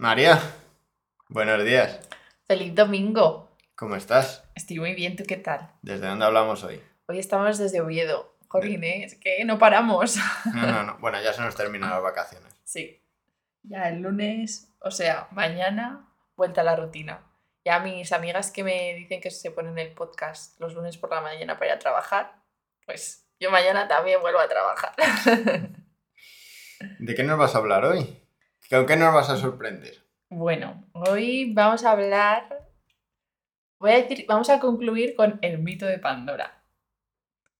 María, buenos días. Feliz domingo. ¿Cómo estás? Estoy muy bien, ¿tú qué tal? ¿Desde dónde hablamos hoy? Hoy estamos desde Oviedo. Jolín, ¿eh? es que no paramos. No, no, no. Bueno, ya se nos terminan las vacaciones. Sí. Ya el lunes, o sea, mañana, vuelta a la rutina. Ya mis amigas que me dicen que se ponen el podcast los lunes por la mañana para ir a trabajar, pues yo mañana también vuelvo a trabajar. ¿De qué nos vas a hablar hoy? ¿Con qué nos vas a sorprender? Bueno, hoy vamos a hablar, voy a decir, vamos a concluir con el mito de Pandora.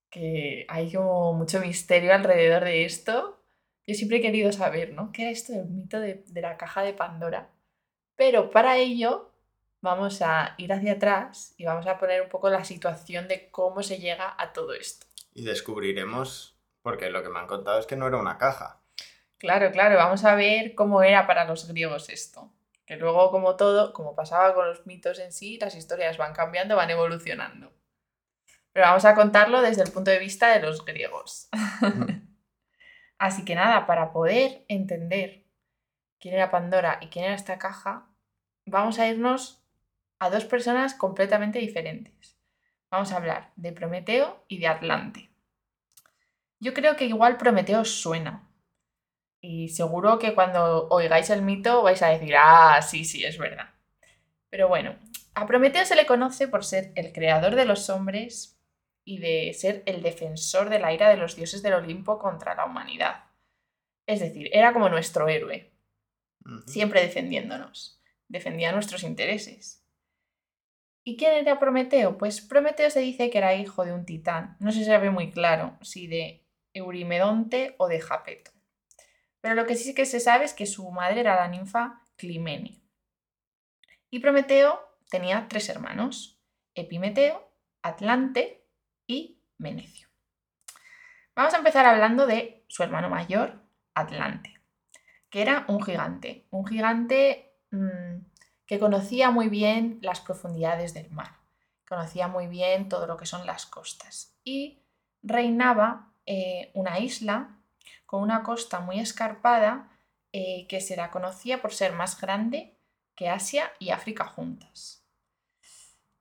Que hay como mucho misterio alrededor de esto. Yo siempre he querido saber, ¿no? ¿Qué era esto del mito de, de la caja de Pandora? Pero para ello vamos a ir hacia atrás y vamos a poner un poco la situación de cómo se llega a todo esto. Y descubriremos, porque lo que me han contado es que no era una caja. Claro, claro, vamos a ver cómo era para los griegos esto. Que luego, como todo, como pasaba con los mitos en sí, las historias van cambiando, van evolucionando. Pero vamos a contarlo desde el punto de vista de los griegos. Así que nada, para poder entender quién era Pandora y quién era esta caja, vamos a irnos a dos personas completamente diferentes. Vamos a hablar de Prometeo y de Atlante. Yo creo que igual Prometeo suena, y seguro que cuando oigáis el mito vais a decir, ah, sí, sí, es verdad. Pero bueno, a Prometeo se le conoce por ser el creador de los hombres y de ser el defensor de la ira de los dioses del Olimpo contra la humanidad. Es decir, era como nuestro héroe, siempre defendiéndonos, defendía nuestros intereses. ¿Y quién era Prometeo? Pues Prometeo se dice que era hijo de un titán, no se sabe muy claro si de Eurimedonte o de Japeto. Pero lo que sí que se sabe es que su madre era la ninfa Climene. Y Prometeo tenía tres hermanos, Epimeteo, Atlante y Menecio. Vamos a empezar hablando de su hermano mayor, Atlante, que era un gigante, un gigante mmm, que conocía muy bien las profundidades del mar, conocía muy bien todo lo que son las costas y reinaba eh, una isla con una costa muy escarpada eh, que se la conocía por ser más grande que Asia y África juntas.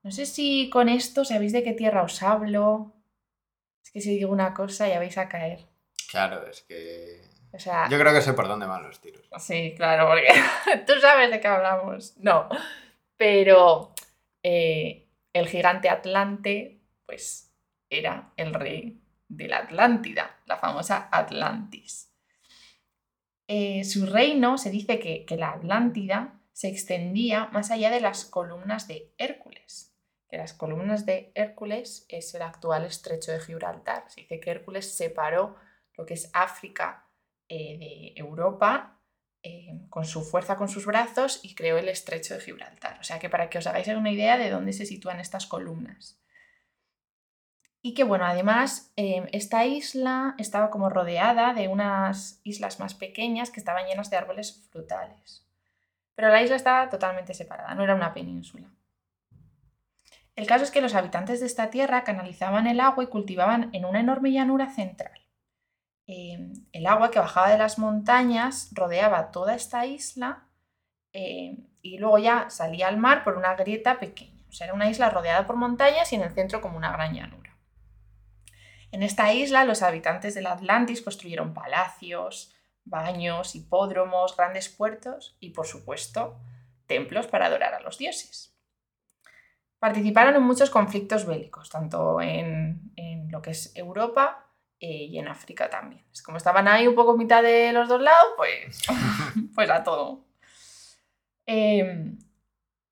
No sé si con esto sabéis de qué tierra os hablo. Es que si digo una cosa ya vais a caer. Claro, es que... Yo creo que sé por dónde van los tiros. Sí, claro, porque tú sabes de qué hablamos. No, pero eh, el gigante Atlante, pues era el rey de la Atlántida, la famosa Atlantis. Eh, su reino se dice que, la Atlántida se extendía más allá de las columnas de Hércules, que las columnas de Hércules es el actual estrecho de Gibraltar. Se dice que Hércules separó lo que es África eh, de Europa eh, con su fuerza, con sus brazos y creó el estrecho de Gibraltar. O sea que para que os hagáis una idea de dónde se sitúan estas columnas. Y que bueno, además em, esta isla estaba como rodeada de unas islas más pequeñas que estaban llenas de árboles frutales. Pero la isla estaba totalmente separada, no era una península. El caso es que los habitantes de esta tierra canalizaban el agua y cultivaban en una enorme llanura central. Em, el agua que bajaba de las montañas rodeaba toda esta isla em, y luego ya salía al mar por una grieta pequeña. O sea, era una isla rodeada por montañas y en el centro como una gran llanura. En esta isla los habitantes del Atlantis construyeron palacios, baños, hipódromos, grandes puertos y, por supuesto, templos para adorar a los dioses. Participaron en muchos conflictos bélicos, tanto en, lo que es Europa eh, y en África también. Es como estaban ahí un poco mitad de los dos lados, pues, pues a todo. Em,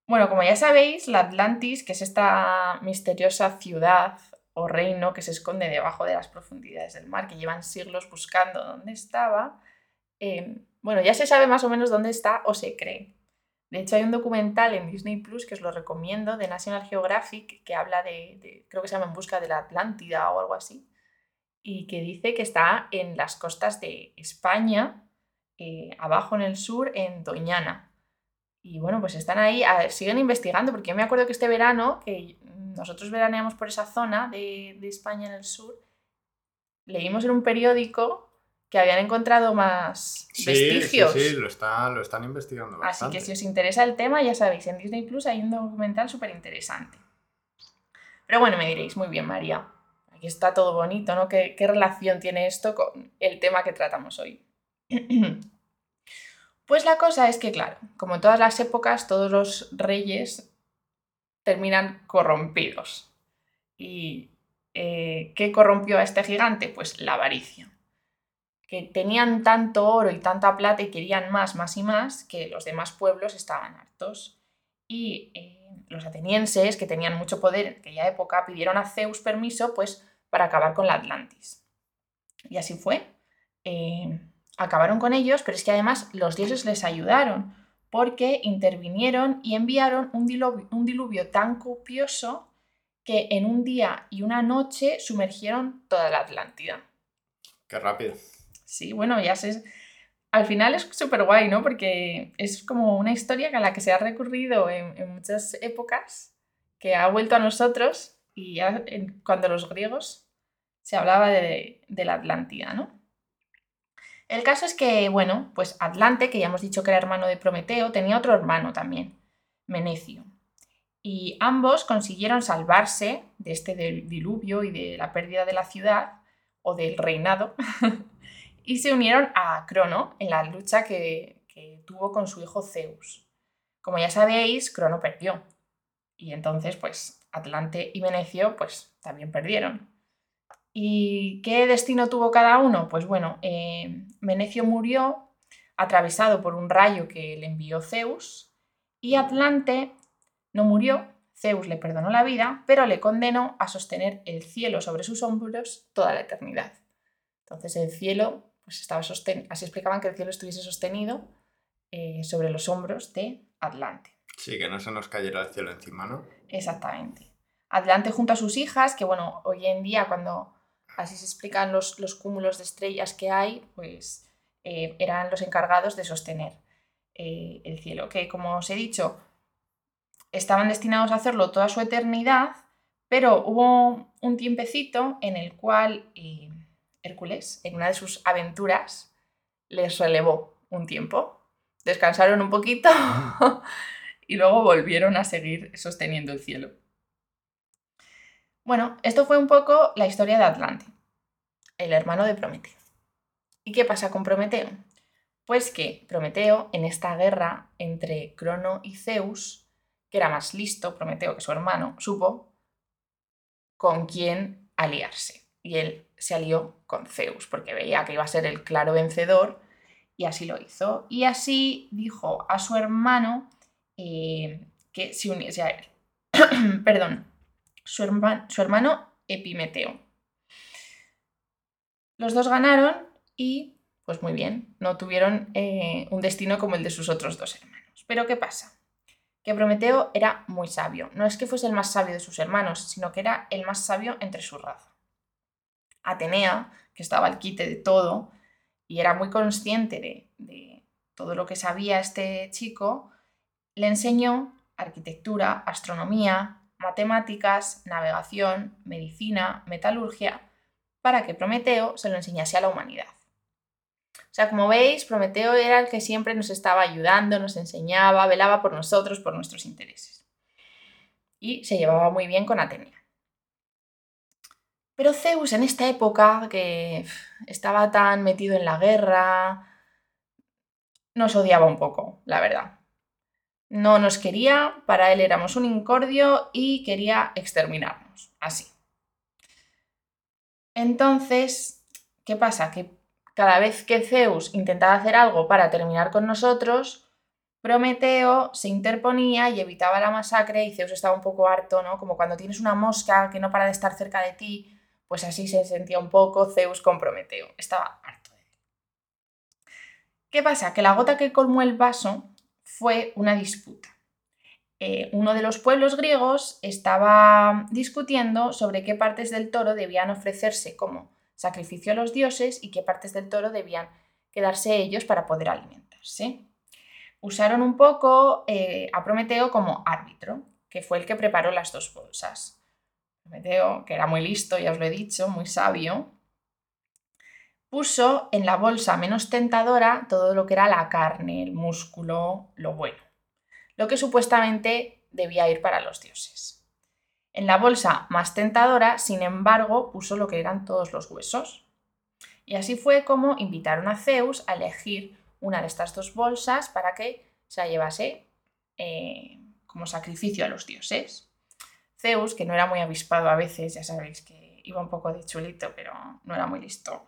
bueno, como ya sabéis, la Atlantis, que es esta misteriosa ciudad o reino que se esconde debajo de las profundidades del mar, que llevan siglos buscando dónde estaba, em, bueno, ya se sabe más o menos dónde está o se cree. De hecho, hay un documental en Disney Plus que os lo recomiendo, de National Geographic, que habla de, creo que se llama En busca de la Atlántida o algo así, y que dice que está en las costas de España, eh, abajo en el sur, en Doñana. Y bueno, pues están ahí, siguen investigando, porque yo me acuerdo que este verano, que nosotros veraneamos por esa zona de, España en el sur, leímos en un periódico que habían encontrado más Sí, vestigios. sí, sí, lo, está, lo están investigando Así bastante. que si os interesa el tema, ya sabéis, en Disney Plus hay un documental súper interesante. Pero bueno, me diréis, muy bien, María. Aquí está todo bonito, ¿no? ¿Qué, qué relación tiene esto con el tema que tratamos hoy? Pues la cosa es que, claro, como en todas las épocas, todos los reyes terminan corrompidos. ¿Y eh, qué corrompió a este gigante? Pues la avaricia. Que tenían tanto oro y tanta plata y querían más, más y más, que los demás pueblos estaban hartos. Y eh, los atenienses, que tenían mucho poder en aquella época, pidieron a Zeus permiso pues, para acabar con la Atlantis. Y así fue. Eh, acabaron con ellos, pero es que además los dioses les ayudaron, porque intervinieron y enviaron un diluvio, un diluvio tan copioso que en un día y una noche sumergieron toda la Atlántida. Qué rápido. Sí, bueno, ya sé. Al final es súper guay, ¿no? Porque es como una historia a la que se ha recurrido en, en muchas épocas, que ha vuelto a nosotros y ya en- cuando los griegos se hablaba de, de la Atlántida, ¿no? El caso es que, bueno, pues Atlante, que ya hemos dicho que era hermano de Prometeo, tenía otro hermano también, Menecio. Y ambos consiguieron salvarse de este diluvio y de la pérdida de la ciudad o del reinado y se unieron a Crono en la lucha que, que tuvo con su hijo Zeus. Como ya sabéis, Crono perdió. Y entonces, pues, Atlante y Venecio, pues, también perdieron. ¿Y qué destino tuvo cada uno? Pues bueno, eh, Venecio murió atravesado por un rayo que le envió Zeus y Atlante no murió, Zeus le perdonó la vida, pero le condenó a sostener el cielo sobre sus hombros toda la eternidad. Entonces el cielo, pues estaba sostenido, así explicaban que el cielo estuviese sostenido eh, sobre los hombros de Atlante. Sí, que no se nos cayera el cielo encima, ¿no? Exactamente. Atlante junto a sus hijas, que bueno, hoy en día cuando así se explican los, los cúmulos de estrellas que hay, pues eh, eran los encargados de sostener eh, el cielo, que como os he dicho, estaban destinados a hacerlo toda su eternidad, pero hubo un tiempecito en el cual eh, Hércules, en una de sus aventuras, les relevó un tiempo. Descansaron un poquito y luego volvieron a seguir sosteniendo el cielo. Bueno, esto fue un poco la historia de Atlante, el hermano de Prometeo. ¿Y qué pasa con Prometeo? Pues que Prometeo, en esta guerra entre Crono y Zeus, que era más listo, Prometeo, que su hermano, supo con quién aliarse. Y él se alió con Zeus, porque veía que iba a ser el claro vencedor, y así lo hizo. Y así dijo a su hermano eh, que se uniese a él. Perdón, su, herma- su hermano Epimeteo. Los dos ganaron y, pues muy bien, no tuvieron eh, un destino como el de sus otros dos hermanos. Pero ¿qué pasa? Que Prometeo era muy sabio. No es que fuese el más sabio de sus hermanos, sino que era el más sabio entre su raza. Atenea, que estaba al quite de todo y era muy consciente de todo lo que sabía este chico, le enseñó arquitectura, astronomía, matemáticas, navegación, medicina, metalurgia, para que Prometeo se lo enseñase a la humanidad. O sea, como veis, Prometeo era el que siempre nos estaba ayudando, nos enseñaba, velaba por nosotros, por nuestros intereses. Y se llevaba muy bien con Atenea. Pero Zeus en esta época, que estaba tan metido en la guerra, nos odiaba un poco, la verdad. No nos quería, para él éramos un incordio y quería exterminarnos, así. Entonces, ¿qué pasa? Que cada vez que Zeus intentaba hacer algo para terminar con nosotros, Prometeo se interponía y evitaba la masacre y Zeus estaba un poco harto, ¿no? Como cuando tienes una mosca que no para de estar cerca de ti, pues así se sentía un poco Zeus con Prometeo. Estaba harto de. ¿Qué pasa? Que la gota que colmó el vaso fue una disputa. Eh, uno de los pueblos griegos estaba discutiendo sobre qué partes del toro debían ofrecerse como sacrificio a los dioses y qué partes del toro debían quedarse ellos para poder alimentarse. Usaron un poco eh, a Prometeo como árbitro, que fue el que preparó las dos bolsas. Prometeo, que era muy listo, ya os lo he dicho, muy sabio, puso en la bolsa menos tentadora todo lo que era la carne, el músculo, lo bueno, lo que supuestamente debía ir para los dioses. En la bolsa más tentadora, sin embargo, puso lo que eran todos los huesos. Y así fue como invitaron a Zeus a elegir una de estas dos bolsas para que se la llevase eh, como sacrificio a los dioses. Zeus, que no era muy avispado a veces, ya sabéis que iba un poco de chulito, pero no era muy listo,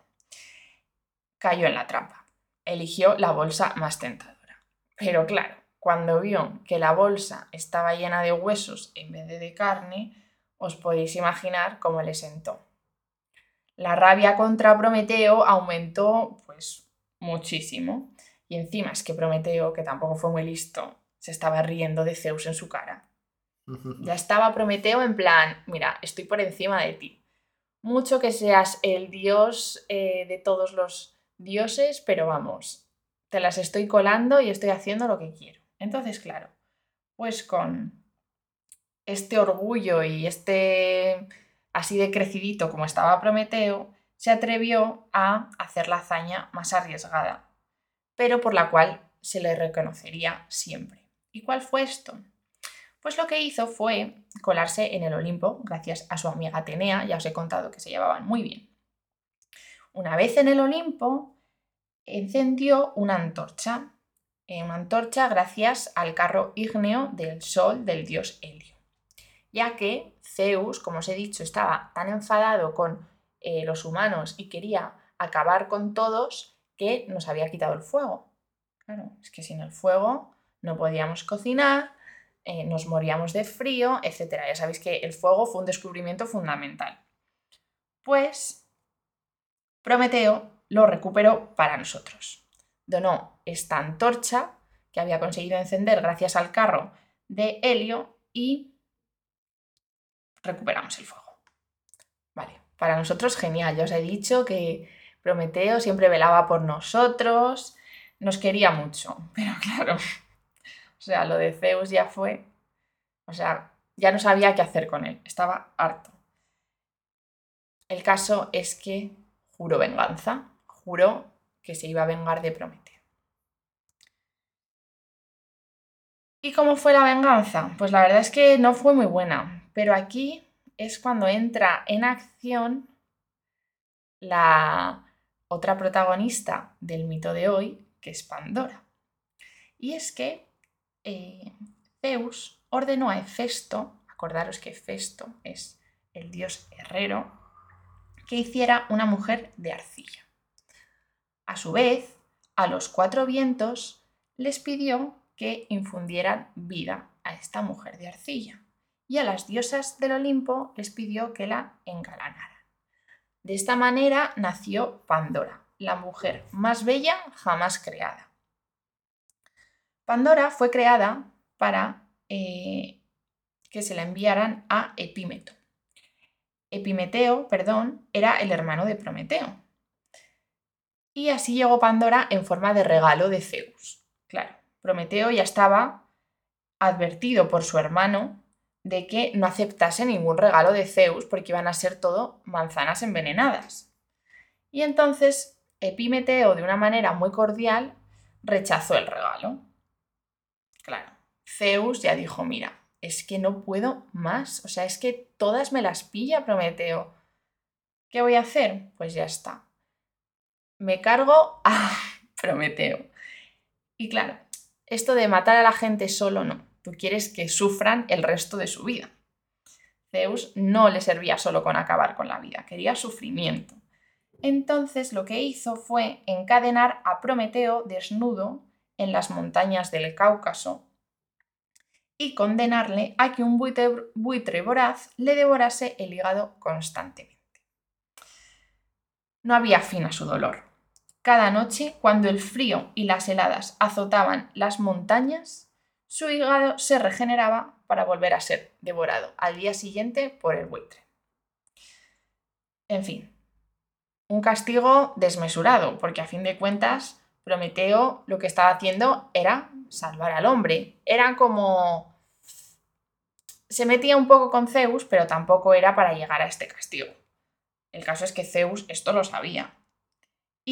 cayó en la trampa. Eligió la bolsa más tentadora. Pero claro, cuando vio que la bolsa estaba llena de huesos en vez de de carne, os podéis imaginar cómo le sentó. La rabia contra Prometeo aumentó pues muchísimo. Y encima es que Prometeo, que tampoco fue muy listo, se estaba riendo de Zeus en su cara. Ya estaba Prometeo en plan, mira, estoy por encima de ti. Mucho que seas el dios eh, de todos los dioses, pero vamos, te las estoy colando y estoy haciendo lo que quiero. Entonces, claro, pues con este orgullo y este así de crecidito como estaba Prometeo, se atrevió a hacer la hazaña más arriesgada, pero por la cual se le reconocería siempre. ¿Y cuál fue esto? Pues lo que hizo fue colarse en el Olimpo, gracias a su amiga Atenea, ya os he contado que se llevaban muy bien. Una vez en el Olimpo, encendió una antorcha, eh, una antorcha gracias al carro ígneo del sol del dios Helio, ya que Zeus, como os he dicho, estaba tan enfadado con eh, los humanos y quería acabar con todos que nos había quitado el fuego. Claro, es que sin el fuego no podíamos cocinar, eh, nos moríamos de frío, etc. Ya sabéis que el fuego fue un descubrimiento fundamental. Pues Prometeo lo recuperó para nosotros. Donó esta antorcha que había conseguido encender gracias al carro de Helio y recuperamos el fuego. Vale, para nosotros genial. Ya os he dicho que Prometeo siempre velaba por nosotros, nos quería mucho, pero claro, o sea, lo de Zeus ya fue, o sea, ya no sabía qué hacer con él, estaba harto. El caso es que juró venganza, juró que se iba a vengar de Prometeo. ¿Y cómo fue la venganza? Pues la verdad es que no fue muy buena, pero aquí es cuando entra en acción la otra protagonista del mito de hoy, que es Pandora. Y es que eh, Zeus ordenó a Hefesto, acordaros que Hefesto es el dios herrero, que hiciera una mujer de arcilla. A su vez, a los cuatro vientos les pidió que infundieran vida a esta mujer de arcilla y a las diosas del Olimpo les pidió que la engalanaran. De esta manera nació Pandora, la mujer más bella jamás creada. Pandora fue creada para eh, que se la enviaran a Epímeto. Epimeteo, perdón, era el hermano de Prometeo. Y así llegó Pandora en forma de regalo de Zeus. Claro, Prometeo ya estaba advertido por su hermano de que no aceptase ningún regalo de Zeus porque iban a ser todo manzanas envenenadas. Y entonces Epimeteo, de una manera muy cordial, rechazó el regalo. Claro, Zeus ya dijo, mira, es que no puedo más, o sea, es que todas me las pilla Prometeo. ¿Qué voy a hacer? Pues ya está. Me cargo a Prometeo. Y claro, esto de matar a la gente solo no. Tú quieres que sufran el resto de su vida. Zeus no le servía solo con acabar con la vida, quería sufrimiento. Entonces lo que hizo fue encadenar a Prometeo desnudo en las montañas del Cáucaso y condenarle a que un buitre, voraz le devorase el hígado constantemente. No había fin a su dolor. Cada noche, cuando el frío y las heladas azotaban las montañas, su hígado se regeneraba para volver a ser devorado al día siguiente por el buitre. En fin, un castigo desmesurado, porque a fin de cuentas Prometeo lo que estaba haciendo era salvar al hombre. Era como... Se metía un poco con Zeus, pero tampoco era para llegar a este castigo. El caso es que Zeus esto lo sabía.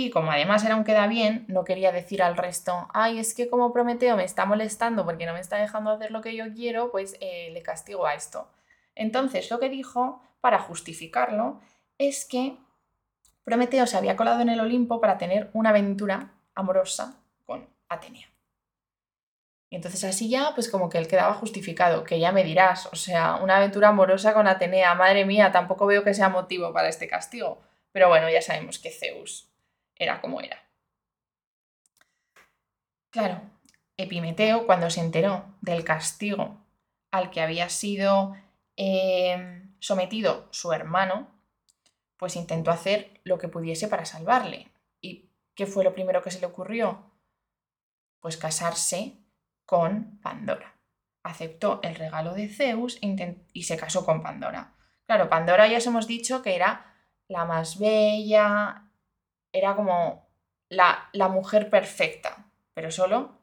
Y como además era un queda bien, no quería decir al resto, ay, es que como Prometeo me está molestando porque no me está dejando hacer lo que yo quiero, pues eh, le castigo a esto. Entonces lo que dijo, para justificarlo, es que Prometeo se había colado en el Olimpo para tener una aventura amorosa con Atenea. Y entonces así ya, pues como que él quedaba justificado, que ya me dirás, o sea, una aventura amorosa con Atenea, madre mía, tampoco veo que sea motivo para este castigo. Pero bueno, ya sabemos que Zeus era como era. Claro, Epimeteo, cuando se enteró del castigo al que había sido em, sometido su hermano, pues intentó hacer lo que pudiese para salvarle. ¿Y qué fue lo primero que se le ocurrió? Pues casarse con Pandora. Aceptó el regalo de Zeus e y se casó con Pandora. Claro, Pandora ya os hemos dicho que era la más bella, era como la, la mujer perfecta, pero solo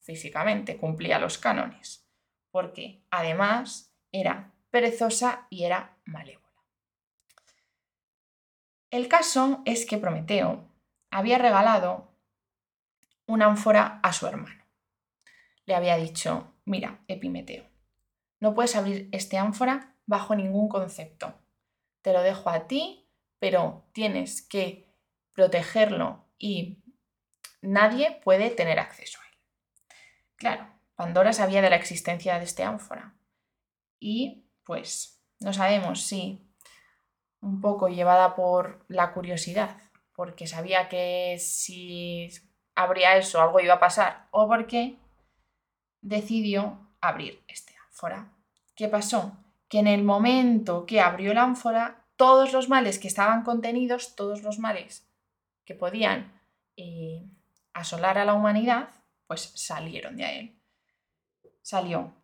físicamente cumplía los cánones, porque además era perezosa y era malévola. El caso es que Prometeo había regalado una ánfora a su hermano. Le había dicho, mira, Epimeteo, no puedes abrir este ánfora bajo ningún concepto. Te lo dejo a ti, pero tienes que protegerlo y nadie puede tener acceso a él. Claro, Pandora sabía de la existencia de este ánfora y pues no sabemos si un poco llevada por la curiosidad, porque sabía que si abría eso algo iba a pasar, o porque decidió abrir este ánfora. ¿Qué pasó? Que en el momento que abrió el ánfora, todos los males que estaban contenidos, todos los males que podían eh, asolar a la humanidad, pues salieron de él. Salió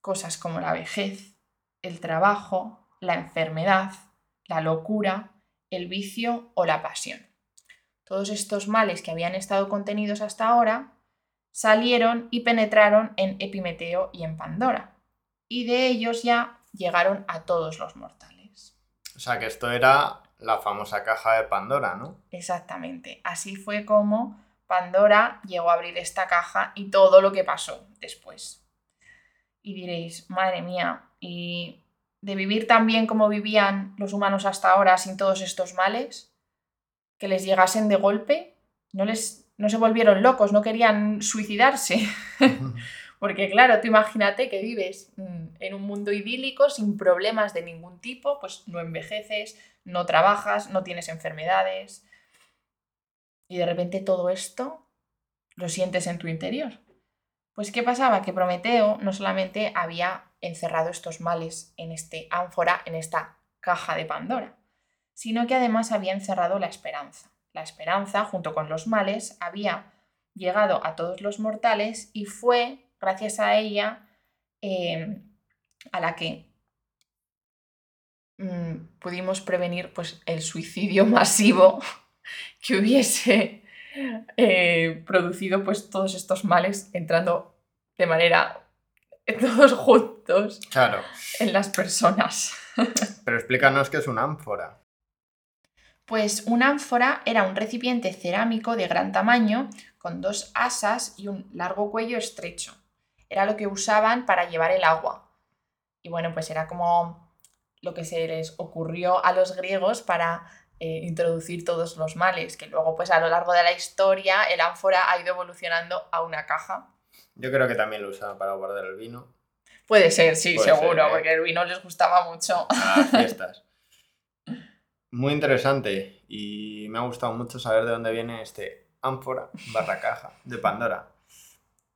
cosas como la vejez, el trabajo, la enfermedad, la locura, el vicio o la pasión. Todos estos males que habían estado contenidos hasta ahora salieron y penetraron en Epimeteo y en Pandora. Y de ellos ya llegaron a todos los mortales. O sea que esto era la famosa caja de Pandora, ¿no? Exactamente. Así fue como Pandora llegó a abrir esta caja y todo lo que pasó después. Y diréis, madre mía, ¿y de vivir tan bien como vivían los humanos hasta ahora sin todos estos males? ¿Que les llegasen de golpe? ¿No, les, no se volvieron locos? ¿No querían suicidarse? Porque claro, tú imagínate que vives mm, en un mundo idílico sin problemas de ningún tipo, pues no envejeces, no trabajas, no tienes enfermedades. Y de repente todo esto lo sientes en tu interior. Pues ¿qué pasaba? Que Prometeo no solamente había encerrado estos males en este ánfora, en esta caja de Pandora, sino que además había encerrado la esperanza. La esperanza, junto con los males, había llegado a todos los mortales y fue gracias a ella eh, a la que Mm, pudimos prevenir pues, el suicidio masivo que hubiese eh, producido pues, todos estos males entrando de manera todos juntos claro. en las personas. Pero explícanos qué es una ánfora. Pues una ánfora era un recipiente cerámico de gran tamaño con dos asas y un largo cuello estrecho. Era lo que usaban para llevar el agua. Y bueno, pues era como lo que se les ocurrió a los griegos para eh, introducir todos los males, que luego pues a lo largo de la historia el ánfora ha ido evolucionando a una caja. Yo creo que también lo usaban para guardar el vino. Puede ser, sí, seguro, ¿eh? porque el vino les gustaba mucho. A las fiestas. Muy interesante y me ha gustado mucho saber de dónde viene este ánfora barra caja de Pandora.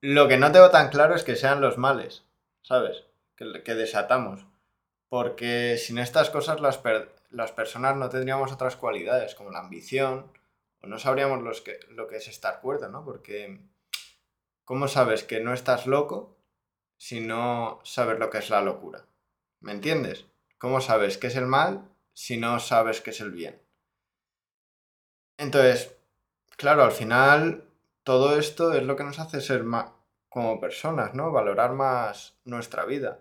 Lo que no tengo tan claro es que sean los males, ¿sabes? que desatamos. Porque sin estas cosas las, las personas no tendríamos otras cualidades, como la ambición, o no sabríamos que, lo que es estar cuerdo, ¿no? Porque, ¿cómo sabes que no estás loco si no sabes lo que es la locura? ¿Me entiendes? ¿Cómo sabes qué es el mal si no sabes qué es el bien? Entonces, claro, al final todo esto es lo que nos hace ser más como personas, ¿no? Valorar más nuestra vida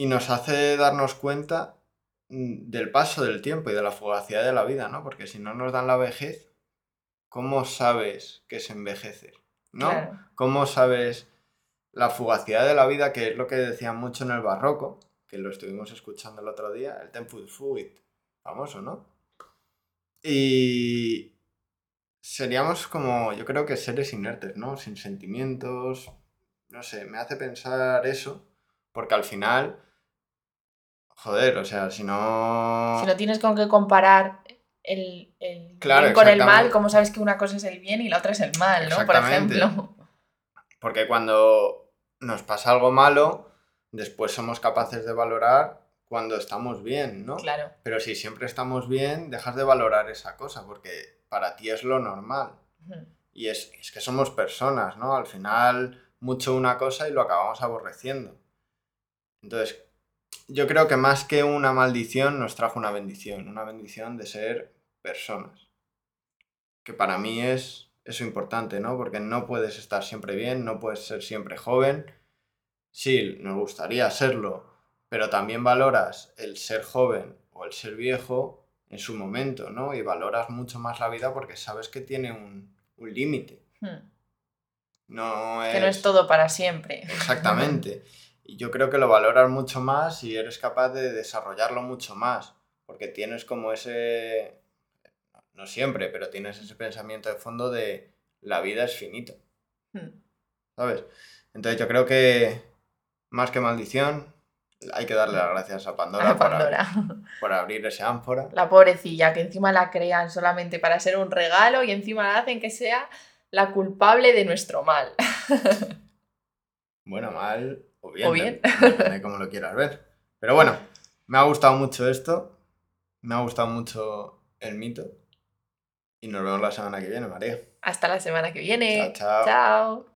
y nos hace darnos cuenta mm, del paso del tiempo y de la fugacidad de la vida, ¿no? Porque si no nos dan la vejez, ¿cómo sabes que se envejece? ¿No? Claro. ¿Cómo sabes la fugacidad de la vida, que es lo que decían mucho en el barroco, que lo estuvimos escuchando el otro día, el Tempus Fugit, famoso, ¿no? Y seríamos como, yo creo que seres inertes, ¿no? Sin sentimientos, no sé, me hace pensar eso, porque al final, joder, o sea, si no... Si no tienes con qué comparar el, el Claro, bien con el mal. ¿cómo sabes que una cosa es el bien y la otra es el mal, ¿no? Por ejemplo. Porque cuando nos pasa algo malo, después somos capaces de valorar cuando estamos bien, ¿no? Claro. Pero si siempre estamos bien, dejas de valorar esa cosa, porque para ti es lo normal. Y es, es que somos personas, ¿no? Al final, mucho una cosa y lo acabamos aborreciendo. Entonces, yo creo que más que una maldición nos trajo una bendición, una bendición de ser personas. Que para mí es eso importante, ¿no? Porque no puedes estar siempre bien, no puedes ser siempre joven. Sí, nos gustaría serlo, pero también valoras el ser joven o el ser viejo en su momento, ¿no? Y valoras mucho más la vida porque sabes que tiene un, un límite. Hmm. No es... Que no es todo para siempre. Exactamente. Y yo creo que lo valoras mucho más y eres capaz de desarrollarlo mucho más. Porque tienes como ese... No siempre, pero tienes ese pensamiento de fondo de la vida es finita. Hmm. ¿Sabes? Entonces yo creo que más que maldición, hay que darle las gracias a Pandora, A por- Pandora. Por, abrir ese ánfora. La pobrecilla, que encima la crean solamente para ser un regalo y encima la hacen que sea la culpable de nuestro mal. Bueno, mal o bien. O bien. Depende de cómo lo quieras ver. Pero bueno, me ha gustado mucho esto. Me ha gustado mucho el mito. Y nos vemos la semana que viene, María. Hasta la semana que viene. Chao, chao. Chao.